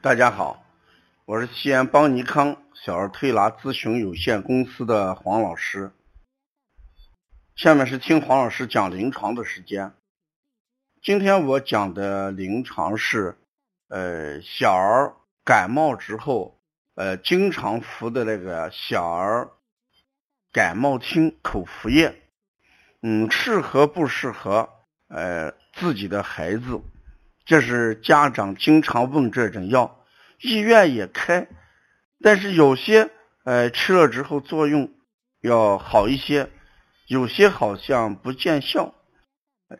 大家好，我是西安邦尼康小儿推拿咨询有限公司的黄老师。下面是听黄老师讲临床的时间。今天我讲的临床是，呃，小儿感冒之后，呃，经常服的那个小儿感冒清口服液，嗯，适合不适合？呃，自己的孩子。这是家长经常问这种药，医院也开，但是有些呃吃了之后作用要好一些，有些好像不见效，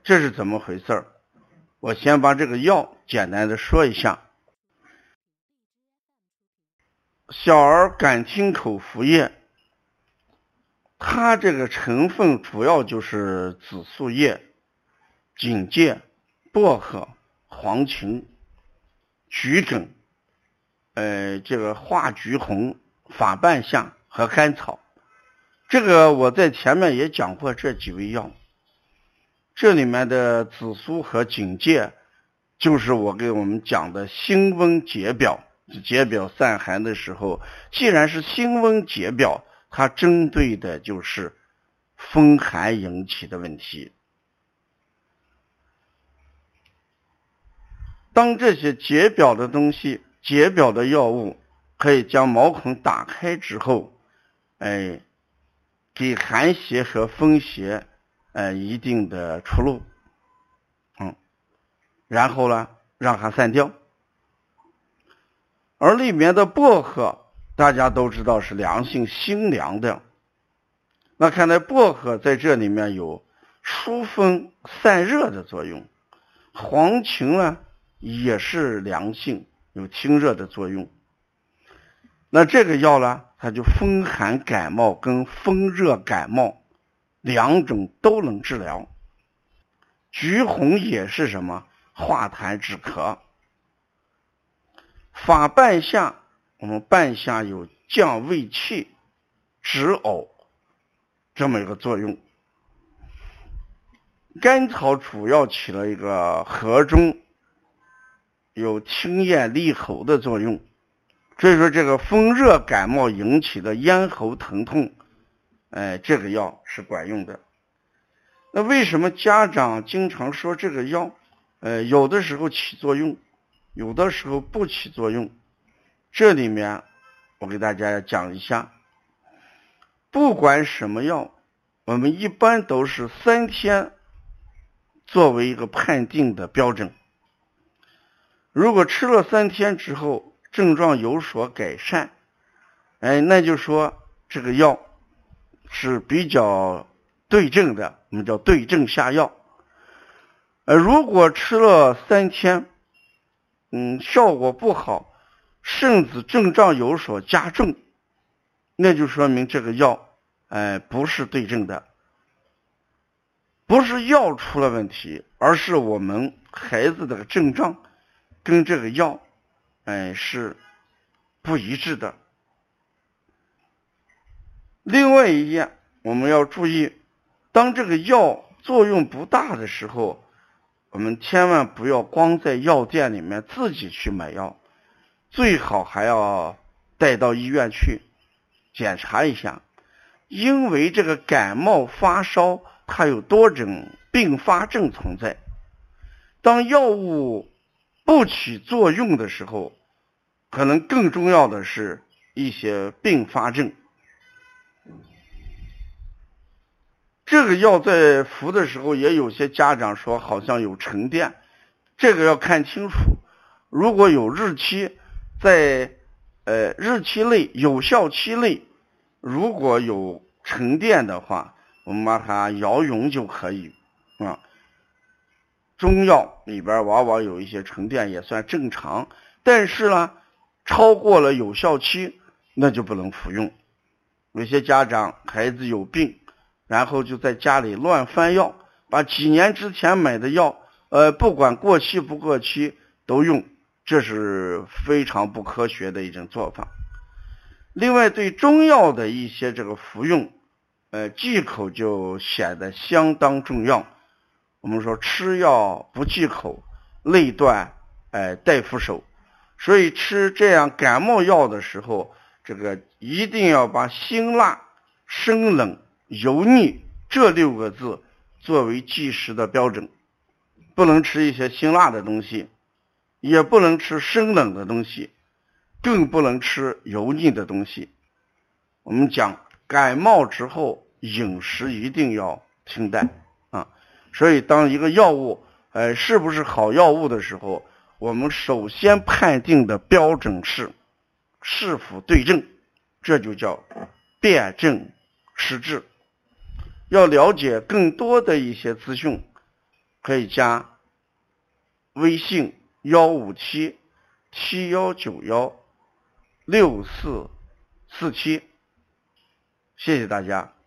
这是怎么回事儿我先把这个药简单的说一下，小儿感清口服液，它这个成分主要就是紫苏叶、荆芥、薄荷。黄芩、桔梗，呃，这个化橘红、法半夏和甘草，这个我在前面也讲过这几味药。这里面的紫苏和荆芥，就是我给我们讲的辛温解表、解表散寒的时候，既然是辛温解表，它针对的就是风寒引起的问题。当这些解表的东西、解表的药物可以将毛孔打开之后，哎，给寒邪和风邪呃一定的出路，嗯，然后呢让它散掉。而里面的薄荷大家都知道是凉性辛凉的，那看来薄荷在这里面有疏风散热的作用，黄芩呢？也是凉性，有清热的作用。那这个药呢，它就风寒感冒跟风热感冒两种都能治疗。橘红也是什么化痰止咳。法半夏，我们半夏有降胃气、止呕这么一个作用。甘草主要起了一个和中。有清咽利喉的作用，所以说这个风热感冒引起的咽喉疼痛，哎，这个药是管用的。那为什么家长经常说这个药，呃，有的时候起作用，有的时候不起作用？这里面我给大家讲一下，不管什么药，我们一般都是三天作为一个判定的标准。如果吃了三天之后症状有所改善，哎，那就说这个药是比较对症的，我们叫对症下药。呃，如果吃了三天，嗯，效果不好，甚至症状有所加重，那就说明这个药哎不是对症的，不是药出了问题，而是我们孩子的症状。跟这个药，哎，是不一致的。另外一样，我们要注意，当这个药作用不大的时候，我们千万不要光在药店里面自己去买药，最好还要带到医院去检查一下，因为这个感冒发烧它有多种并发症存在，当药物。不起作用的时候，可能更重要的是一些并发症。这个药在服的时候，也有些家长说好像有沉淀，这个要看清楚。如果有日期，在呃日期内有效期内，如果有沉淀的话，我们把它摇匀就可以。中药里边往往有一些沉淀也算正常，但是呢，超过了有效期，那就不能服用。有些家长孩子有病，然后就在家里乱翻药，把几年之前买的药，呃，不管过期不过期都用，这是非常不科学的一种做法。另外，对中药的一些这个服用，呃，忌口就显得相当重要。我们说吃药不忌口，内断，哎，大夫手。所以吃这样感冒药的时候，这个一定要把辛辣、生冷、油腻这六个字作为计时的标准，不能吃一些辛辣的东西，也不能吃生冷的东西，更不能吃油腻的东西。我们讲感冒之后饮食一定要清淡，所以当一个药物，呃，是不是好药物的时候。我们首先判定的标准是是否对症，这就叫辨证施治。要了解更多的一些资讯，可以加微信幺五七七幺九幺六四四七。谢谢大家。